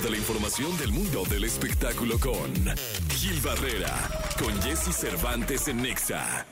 de la información del mundo del espectáculo con Gil Barrera, con Jesse Cervantes en Nexa.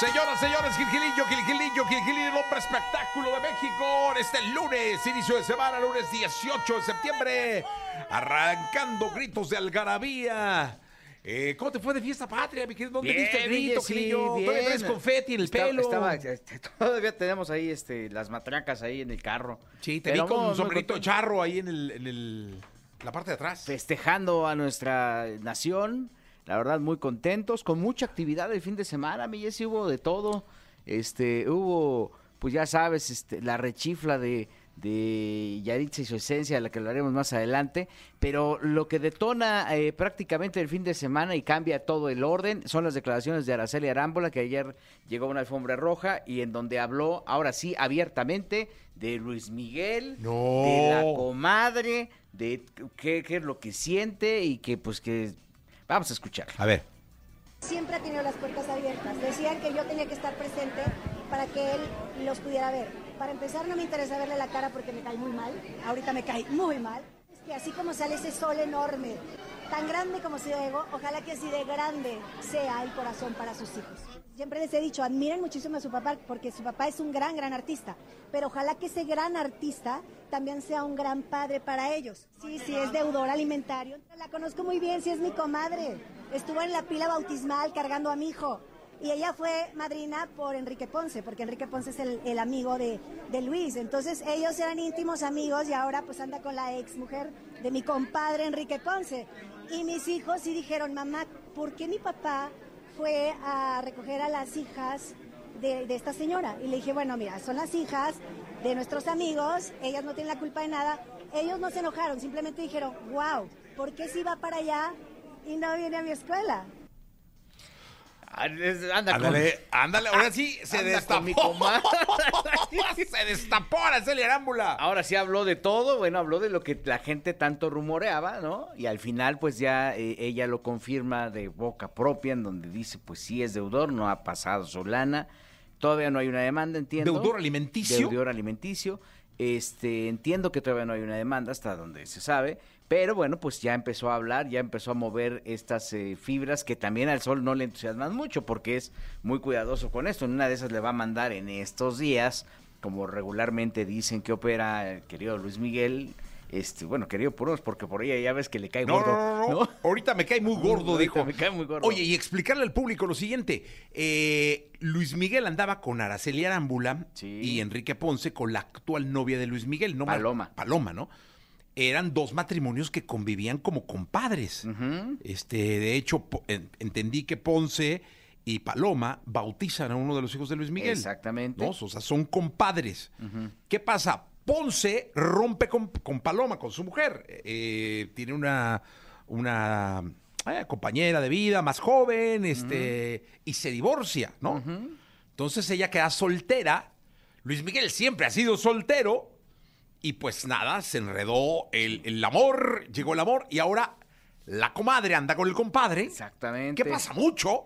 Señoras, señores, Gilgilillo, Gilgilillo, Gilgilillo, el hombre espectáculo de México. Este lunes, inicio de semana, lunes 18 de septiembre, arrancando gritos de algarabía. Eh, ¿Cómo te fue de fiesta patria, mi querido? ¿Dónde Bien, diste el grito, sí, bien. Todavía traes confeti en el Estaba- pelo. estaba- este, todavía tenemos ahí este, las matracas ahí en el carro. Sí, te Pero vi con un sombrerito charro ahí en, el, en el- la parte de atrás. Festejando a nuestra nación. La verdad, muy contentos. Con mucha actividad el fin de semana. Mi Jessy, hubo de todo. Este, hubo, pues ya sabes, este, la rechifla de, de Yaritza y su esencia, de la que hablaremos más adelante. Pero lo que detona eh, prácticamente el fin de semana y cambia todo el orden son las declaraciones de Araceli Arámbola, que ayer llegó a una alfombra roja y en donde habló, ahora sí, abiertamente, de Luis Miguel, No. de la comadre, de qué, qué es lo que siente y que pues que... Vamos a escuchar. A ver. Siempre ha tenido las puertas abiertas. Decían que yo tenía que estar presente para que él los pudiera ver. Para empezar, no me interesa verle la cara porque me cae muy mal. Ahorita me cae muy mal. Es que así como sale ese sol enorme, tan grande como Ciudad Ego, ojalá que así de grande sea el corazón para sus hijos. Siempre les he dicho, admiren muchísimo a su papá porque su papá es un gran, gran artista. Pero ojalá que ese gran artista también sea un gran padre para ellos. Sí, sí, es deudor alimentario. La conozco muy bien, sí es mi comadre. Estuvo en la pila bautismal cargando a mi hijo. Y ella fue madrina por Enrique Ponce, porque Enrique Ponce es el, amigo de, de Luis. Entonces ellos eran íntimos amigos y ahora pues anda con la ex mujer de mi compadre Enrique Ponce. Y mis hijos sí dijeron, mamá, ¿por qué mi papá fue a recoger a las hijas de, de esta señora? Y le dije, bueno, mira, son las hijas de nuestros amigos, ellas no tienen la culpa de nada. Ellos no se enojaron, simplemente dijeron, wow, ¿por qué si va para allá y no viene a mi escuela? Anda con- Ándale, ándale, ahora sí se anda destapó. comadre. se destapó Araceli Arámbula. Ahora sí habló de todo, bueno, habló de lo que la gente tanto rumoreaba, ¿no? Y al final, pues ya eh, ella lo confirma de boca propia, en donde dice, pues sí es deudor, no ha pasado su lana, todavía no hay una demanda, entiendo. ¿Deudor alimenticio? Deudor alimenticio. Este, entiendo que todavía no hay una demanda hasta donde se sabe, pero bueno, pues ya empezó a hablar, ya empezó a mover estas eh, fibras que también al sol no le entusiasman mucho porque es muy cuidadoso con esto. En una de esas le va a mandar en estos días, como regularmente dicen que opera el querido Luis Miguel, este, bueno, querido por unos, porque por ella ya ves que le cae No, gordo. no, no, no. Ahorita me cae muy gordo, dijo. me cae muy gordo. Oye, y explicarle al público lo siguiente. Eh, Luis Miguel andaba con Araceli Arámbula Sí. y Enrique Ponce con la actual novia de Luis Miguel. No, Paloma. Paloma, ¿no? Eran dos matrimonios que convivían como compadres. Este, de hecho, entendí que Ponce y Paloma bautizan a uno de los hijos de Luis Miguel. Exactamente. ¿no? O sea, son compadres. ¿Qué pasa? Ponce rompe con, con Paloma, con su mujer. Eh, tiene una, una eh, compañera de vida más joven, este, y se divorcia, ¿no? Entonces ella queda soltera. Luis Miguel siempre ha sido soltero. Y pues nada, se enredó el, el amor, llegó el amor, y ahora la comadre anda con el compadre. Exactamente. ¿Qué pasa? Mucho.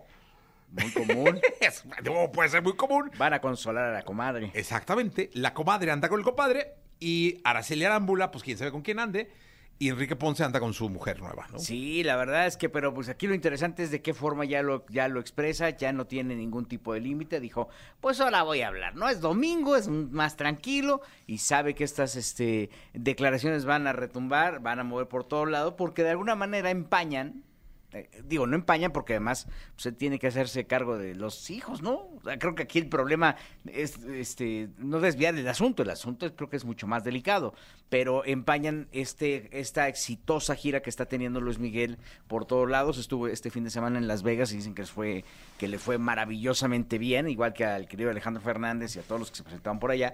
Muy común. Es- no, puede ser muy común. Van a consolar a la comadre. Exactamente. La comadre anda con el compadre y Araceli Arámbula, pues quién sabe con quién ande, y Enrique Ponce anda con su mujer nueva, ¿no? Sí, la verdad es que, pero pues aquí lo interesante es de qué forma ya lo, ya lo expresa, ya no tiene ningún tipo de límite, dijo, pues ahora voy a hablar, ¿no? Es domingo, es más tranquilo y sabe que estas este, declaraciones van a retumbar, van a mover por todo lado, porque de alguna manera empañan, digo, no empañan porque además pues, él tiene que hacerse cargo de los hijos, ¿no? O sea, creo que aquí el problema es este no desviar el asunto, el asunto es- creo que es mucho más delicado, pero empañan este esta exitosa gira que está teniendo Luis Miguel por todos lados. Estuvo este fin de semana en Las Vegas y dicen que fue que le fue maravillosamente bien, igual que al querido Alejandro Fernández y a todos los que se presentaban por allá.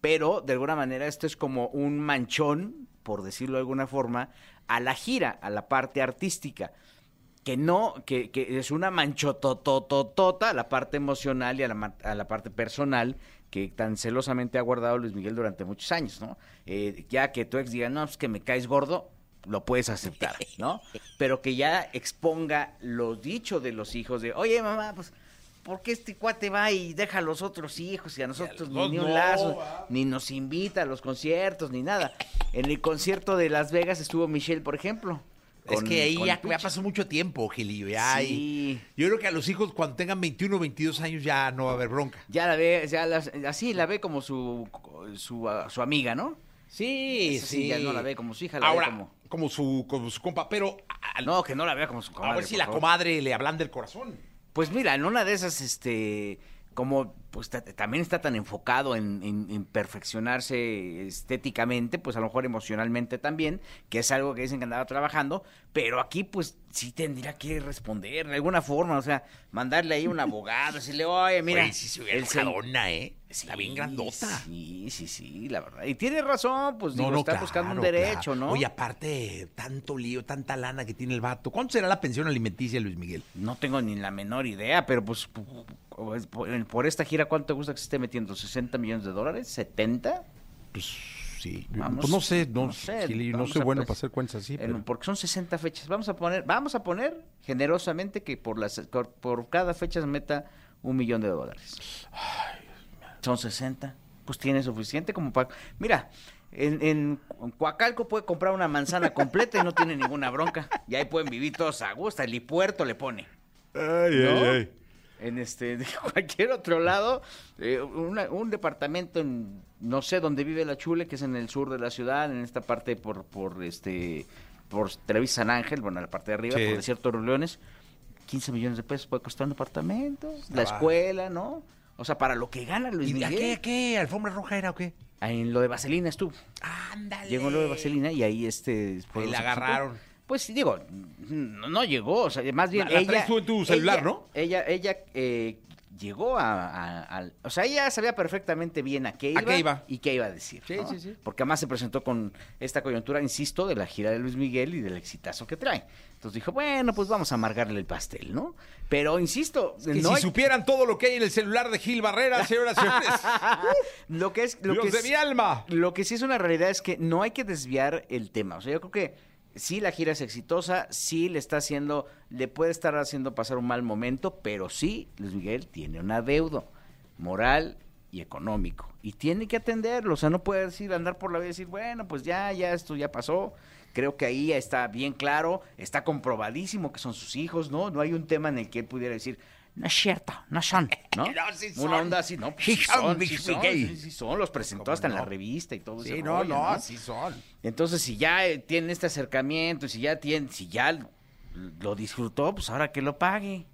Pero de alguna manera esto es como un manchón, por decirlo de alguna forma, a la gira, a la parte artística que no, que, que es una manchotototota a la parte emocional y a la, a la parte personal que tan celosamente ha guardado Luis Miguel durante muchos años, ¿no? Eh, ya que tu ex diga, no, es que me caes gordo, lo puedes aceptar, ¿no? Pero que ya exponga los dichos de los hijos de, oye, mamá, pues, ¿por qué este cuate va y deja a los otros hijos y a nosotros ni un no, lazo, ¿va? ni nos invita a los conciertos, ni nada? En el concierto de Las Vegas estuvo Michelle, por ejemplo. Es que ahí ya, ya pasó mucho tiempo, Gilillo. ya Sí. Yo creo que a los hijos cuando tengan 21 o 22 años ya no va a haber bronca. Ya la ve, ya la- así la ve como su, su, ah, su amiga, ¿no? Sí, Esa sí, ya no la ve como su hija, la ve Ahora, como- como... su, como su compa, pero No, que no la vea como su comadre. a ver si la favor. comadre le hablan del corazón. Pues mira, en una de esas, este, como pues ta- también está tan enfocado en, en- en perfeccionarse estéticamente, pues a lo mejor emocionalmente también, que es algo que dicen que andaba trabajando, pero aquí pues sí tendría que responder de alguna forma, o sea, mandarle ahí un abogado, decirle, oye, mira, Güey, sí se hubiera el ¿eh? Está bien Sí, grandota. Sí, sí, sí, la verdad. Y tiene razón, pues No, digo, no, está claro, buscando un claro. derecho, ¿no? Oye, aparte, tanto lío, tanta lana que tiene el vato. ¿Cuánto será la pensión alimenticia, Luis Miguel? No tengo ni la menor idea, pero pues pu- pu- por, esta gira, ¿cuánto te gusta que se esté metiendo? ¿60 millones de dólares? ¿70? Pues sí. Vamos, pues no sé, no, no sé, Gilillo, no soy bueno pres- para hacer cuentas así. En- pero- porque son 60 fechas. Vamos a poner, vamos a poner generosamente que por las por, cada fecha se meta un millón de dólares. Son 60. Pues tiene suficiente como para. Mira, en, en Coacalco puede comprar una manzana completa y no tiene ninguna bronca. Y ahí pueden vivir todos a gusto. El puerto le pone. ¿no? En este, de cualquier otro lado, eh, una- un departamento en, no sé dónde vive la Chule, que es en el sur de la ciudad, en esta parte por, por este, por Televisa San Ángel, bueno, la parte de arriba, Sí. por Desierto de los Leones, 15 millones de pesos puede costar un departamento, la Ah. escuela, ¿no? O sea, para lo que gana Luis ¿Y Miguel. qué, qué? ¿Alfombra roja era o qué? En lo de Vaselina estuvo. Ándale. Llegó lo de Vaselina y ahí este... después Ahí la presentó. Pues digo, no, llegó, o sea, más bien La- la ella... en tu celular, ella- ¿no? Ella, ella eh, llegó a, O sea, ella sabía perfectamente bien a qué iba, ¿A qué iba? y qué iba a decir. Sí, ¿no? sí, sí. Porque además se presentó con esta coyuntura, insisto, de la gira de Luis Miguel y del exitazo que trae. Entonces dijo, bueno, pues vamos a amargarle el pastel, ¿no? Pero, insisto, Que no si hay- supieran todo lo que hay en el celular de Gil Barrera, señoras y señores. lo que es... Lo Dios que de es- mi alma. Lo que sí es una realidad es que no hay que desviar el tema. O sea, yo creo que sí la gira es exitosa, sí le está haciendo, le puede estar haciendo pasar un mal momento, pero sí, Luis Miguel tiene un adeudo moral y económico. Y tiene que atenderlo. O sea, no puede decir, andar por la vida y decir, bueno, pues ya, ya, esto ya pasó. Creo que ahí está bien claro, está comprobadísimo que son sus hijos, ¿no? No hay un tema en el que él pudiera decir, no es cierto, no son, ¿no? No, sí Una onda así, no, pues Sí sí son, son, Luis sí son, Miguel. sí, sí son, los presentó ¿Cómo hasta en la no? revista y todo Sí, ese no, rollo, no, así son. entonces, si ya eh, tiene este acercamiento, si ya tiene, si ya lo disfrutó, pues ahora que lo pague.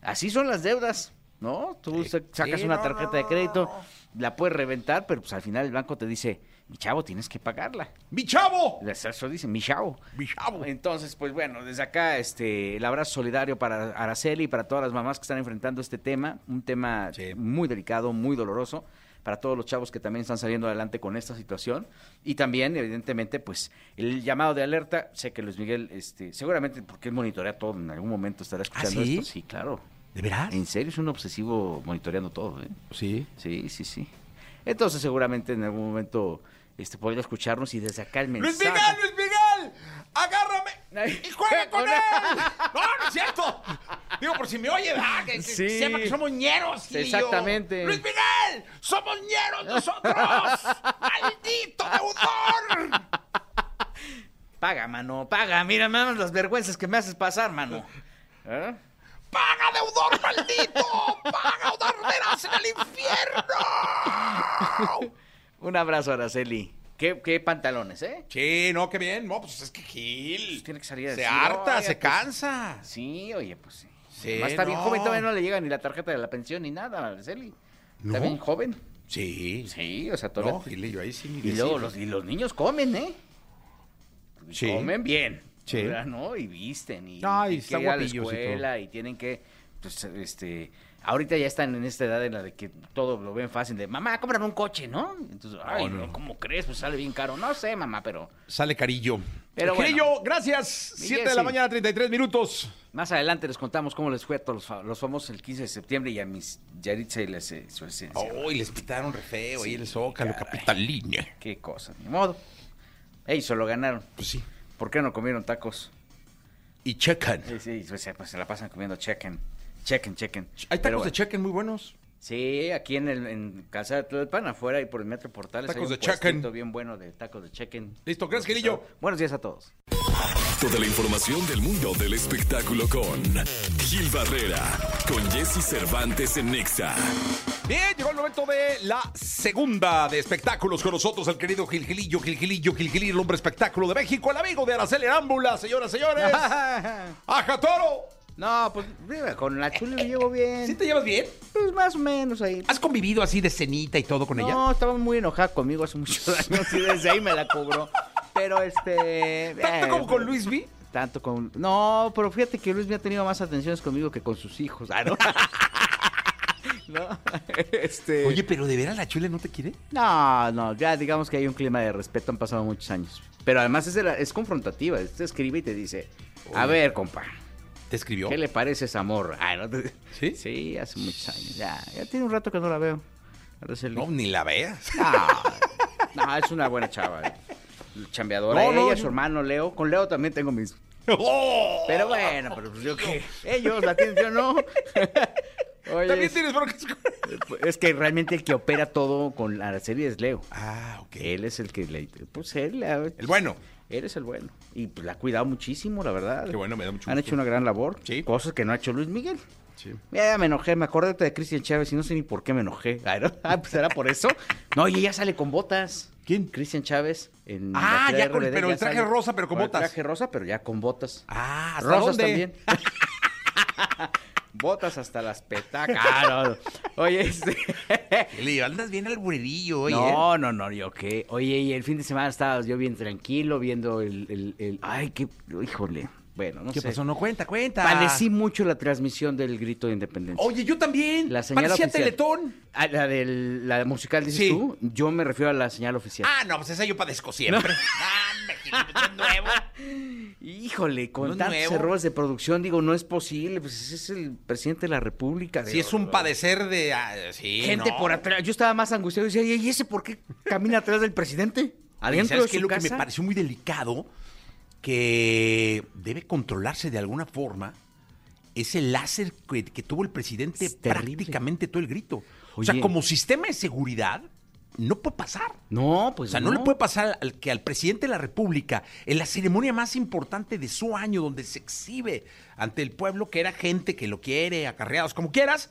Así son las deudas, ¿no? Tú Sí, sa- sacas sí, una no, tarjeta no, de no, crédito, no. La puedes reventar, pero pues al final el banco te dice, mi chavo, tienes que pagarla. ¡Mi chavo! Eso dice, mi chavo. ¡Mi chavo! Entonces, pues bueno, desde acá este el abrazo solidario para Araceli y para todas las mamás que están enfrentando este tema, un tema Sí. muy delicado, muy doloroso, para todos los chavos que también están saliendo adelante con esta situación y también evidentemente pues el llamado de alerta, sé que Luis Miguel este seguramente porque él monitorea todo, en algún momento estará escuchando sí? esto, sí, claro. ¿De veras? En serio es un obsesivo monitoreando todo, ¿eh? Sí. Sí, sí, sí. Entonces seguramente en algún momento este podría escucharnos y desde acá el ¡Luis mensaje Miguel, Luis Miguel! ¡Agárrame! ¡Y juega con él! No, no es cierto. Digo, por si me oye, ¿verdad? Que, que Sí. sepa que somos ñeros. Exactamente. ¡Luis Miguel! ¡Somos ñeros nosotros! ¡Maldito deudor! Paga, mano, paga. Mira, mano, las vergüenzas que me haces pasar, mano. ¿Eh? ¡Paga, deudor maldito! ¡Paga o arderás en el infierno! Un abrazo, Araceli. ¿Qué, qué pantalones, ¿eh? Sí, no, qué bien. No, pues es que Gil. Pues tiene que salir a Se decir, harta, "Oiga, se pues, cansa. Sí, oye, pues sí. Sí, Además, está bien no. joven, todavía no le llega ni la tarjeta de la pensión ni nada, Araceli. ¿No? Está bien joven. Sí. Sí, o sea, todavía. No, Gilillo, ahí sí. ni y luego los, y los niños comen, ¿eh? Sí. Comen bien. ¿No? Y visten y Ay, que ir a la y escuela y, tienen que, pues, este, ahorita ya están en esta edad en la de que todo lo ven fácil, de mamá, cómprame un coche, ¿no? Entonces, ay, no. no, ¿cómo crees? Pues sale bien caro. No sé, mamá, pero Sale carillo. Pero bueno. gracias. 7 de la mañana, 33 minutos. más adelante les contamos cómo les fue a todos los, los famosos el 15 de septiembre y a mis Yaritza y les, eh, su esencia. Uy, les pitaron re feo ahí Sí, el Zócalo, capitalina. Qué cosa, ni modo. Ellos se lo ganaron. Pues sí. ¿Por qué no comieron tacos? Y checan. Sí, sí, pues, pues, se la pasan comiendo chicken. Chequen, chequen. Hay Pero tacos de chequen muy buenos. Sí, aquí en el en Casa de Tlalpan, afuera y por el Metro Portales. Tacos hay un de chequen. bien bueno de tacos de chequen. Listo, gracias, Gilillo. Buenos días a todos. Toda la información del mundo del espectáculo con Gil Barrera, con Jesse Cervantes en Nexa. Bien, llegó el momento de la segunda de espectáculos con nosotros, el querido Gilgilillo, Gilgilillo, Gilgilillo, el hombre espectáculo de México, el amigo de Araceli Arámbula, señoras, señores. ¡Aja Toro! no, pues mira, con la chula me llevo bien. ¿Sí te llevas bien? Pues más o menos ahí. ¿Has convivido así de cenita y todo con ella? No, estaba muy enojada conmigo hace muchos años y desde ahí me la cobró. Pero este. ¿Tanto eh, como con Luis V? Tanto con. No, pero fíjate que Luis me ha tenido más atenciones conmigo que con sus hijos. Ah, ¿no? ¿No? Este. Oye, pero ¿de veras la chule no te quiere? No, no, ya digamos que hay un clima de respeto, han pasado muchos años. Pero además es, de la- es confrontativa, te escribe y te dice, a ver, compa, ¿Te escribió? ¿qué le parece esa morra? Ah, ¿no? te- ¿Sí? Sí, hace muchos años, ya, ya tiene un rato que no la veo. No, ni la veas. No, no, es una buena chava. eh. Chambeadora. No, no, Ella, yo- su hermano Leo. Con Leo también tengo mis. ¡Oh! Pero bueno, pero pues yo qué. Ellos la tienen, yo no. Oye, También es, tienes broncas con... es que realmente el que opera todo con la serie es Leo. Ah, ok. Él es el que le. Pues él. eh, El bueno. Él es el bueno. Y pues la ha cuidado muchísimo, la verdad. Qué bueno, me da mucho Han gusto. hecho una gran labor. Sí. Cosas que no ha hecho Luis Miguel. Sí. Ya, me enojé, me acordé de Cristian Chávez y no sé ni por qué me enojé. Ah, ¿no? Ah, pues era por eso. No, y ella sale con botas. ¿Quién? Cristian Chávez. En Ah, ya con- RBD, pero ya el traje sale rosa, pero con el botas. traje rosa, pero ya con botas. Ah, ¿hasta Rosas dónde? también. botas hasta las petacas. Ah, no. Oye, este... Le andas bien al burerillo, oye. No, no, no, yo qué. Oye, y el fin de semana estaba yo bien tranquilo viendo el... el, el- Ay, qué... Híjole. Bueno, no ¿Qué sé. pasó? No cuenta, cuenta. Padecí mucho la transmisión del grito de independencia. Oye, yo también. La señal Parecía oficial. Teletón. Ah, la del la musical, dices Sí. tú. Yo me refiero a la señal oficial. Ah, no, pues esa yo padezco siempre. Ah, no es nuevo. Híjole, con ¿No tantos nuevo? errores de producción, digo, no es posible. Pues ese es el presidente de la República. Sí, es un padecer de... ah, sí, Gente no. por atrás. Yo estaba más angustiado y decía, ¿y ese por qué camina atrás del presidente? Adentro ¿Sabes de qué? su Lo que casa. me pareció muy delicado, que debe controlarse de alguna forma, es el láser que, que tuvo el presidente Es terrible. prácticamente todo el grito. O sea, como sistema de seguridad, no puede pasar. No, O pues sea, no, le puede pasar al, que al presidente de la República, en la ceremonia más importante de su año, donde se exhibe ante el pueblo, que era gente que lo quiere, acarreados, como quieras,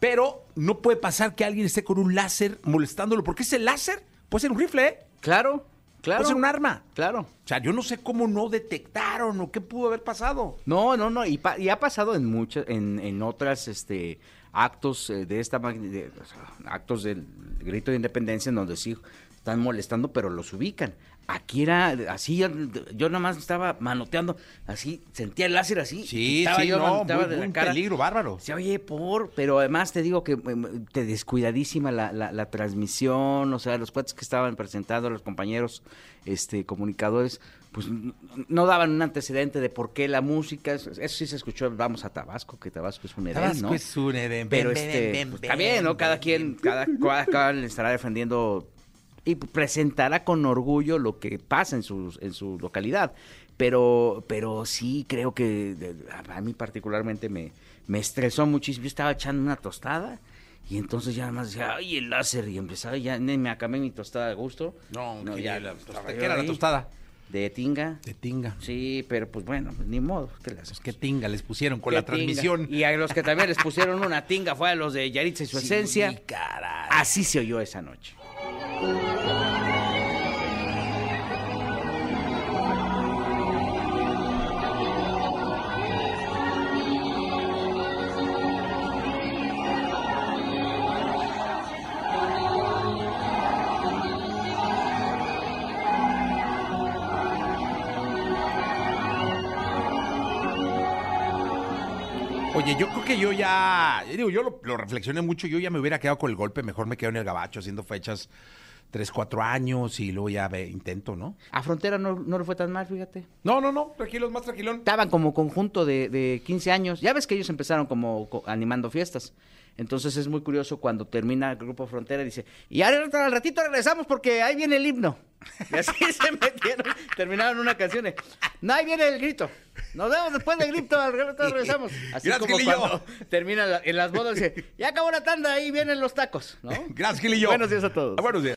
pero no puede pasar que alguien esté con un láser molestándolo, porque ese láser puede ser un rifle, ¿eh? Claro, claro. puede ser un arma. Claro. O sea, yo no sé cómo no detectaron o qué pudo haber pasado. No, no, no, y, pa- y ha pasado en muchas, en, en otras, este, actos eh, de esta de- actos del grito de independencia en donde sí están molestando, pero los ubican. Aquí era así, yo, nada más estaba manoteando, así, sentía el láser así. Sí, estaba sí, yo no, manoteaba muy- de la muy un cara. peligro bárbaro. Sí, oye, por, pero además te digo que em, te descuidadísima la, la, la transmisión, o sea, los cuates que estaban presentando, los compañeros este, comunicadores, pues no daban un antecedente de por qué la música, eso sí se escuchó, vamos a Tabasco, que Tabasco es un Edén, Tabasco ¿no? es un Edén, Pero este, pues, está bien, ¿no? Cada quien, cada, cada, cada le estará defendiendo y presentará con orgullo lo que pasa en su, en su localidad. Pero, pero sí creo que a, mí particularmente me, me estresó muchísimo. Yo estaba echando una tostada y entonces ya nada más decía, ay, el láser, y empezaba, ya me acabé mi tostada de gusto. No, que ya la- estaba ¿qué yo era la tostada? De tinga. De tinga. Sí, pero pues bueno, pues, ni modo. ¿qué? Pues qué tinga les pusieron con la tinga. transmisión. Y a los que también les pusieron una tinga fue a los de Yaritza y su Sí, esencia. caray. Así se oyó esa noche. Oye, yo creo que yo ya, digo, yo lo, lo reflexioné mucho, yo ya me hubiera quedado con el golpe, mejor me quedo en el gabacho haciendo fechas tres, cuatro años y luego ya ve, intento, ¿no? A Frontera no, no le fue tan mal, fíjate. No, no, no, tranquilos, más tranquilón. Estaban como conjunto de, de 15 años. Ya ves que ellos empezaron como co- animando fiestas. Entonces es muy curioso cuando termina el grupo Frontera y dice, y ahora al ratito regresamos porque ahí viene el himno. Y así se metieron, terminaron una canción. No, ahí viene el grito. Nos vemos después del grito, al rato regresamos. Así Gracias, como Gilillo. cuando termina la- en las bodas, dice, ya acabó la tanda, ahí vienen los tacos, ¿no? Gracias, Gilillo. Buenos días a todos. Buenos días.